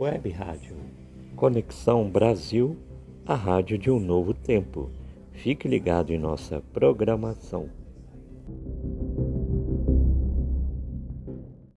Web Rádio. Conexão Brasil, a rádio de um novo tempo. Fique ligado em nossa programação.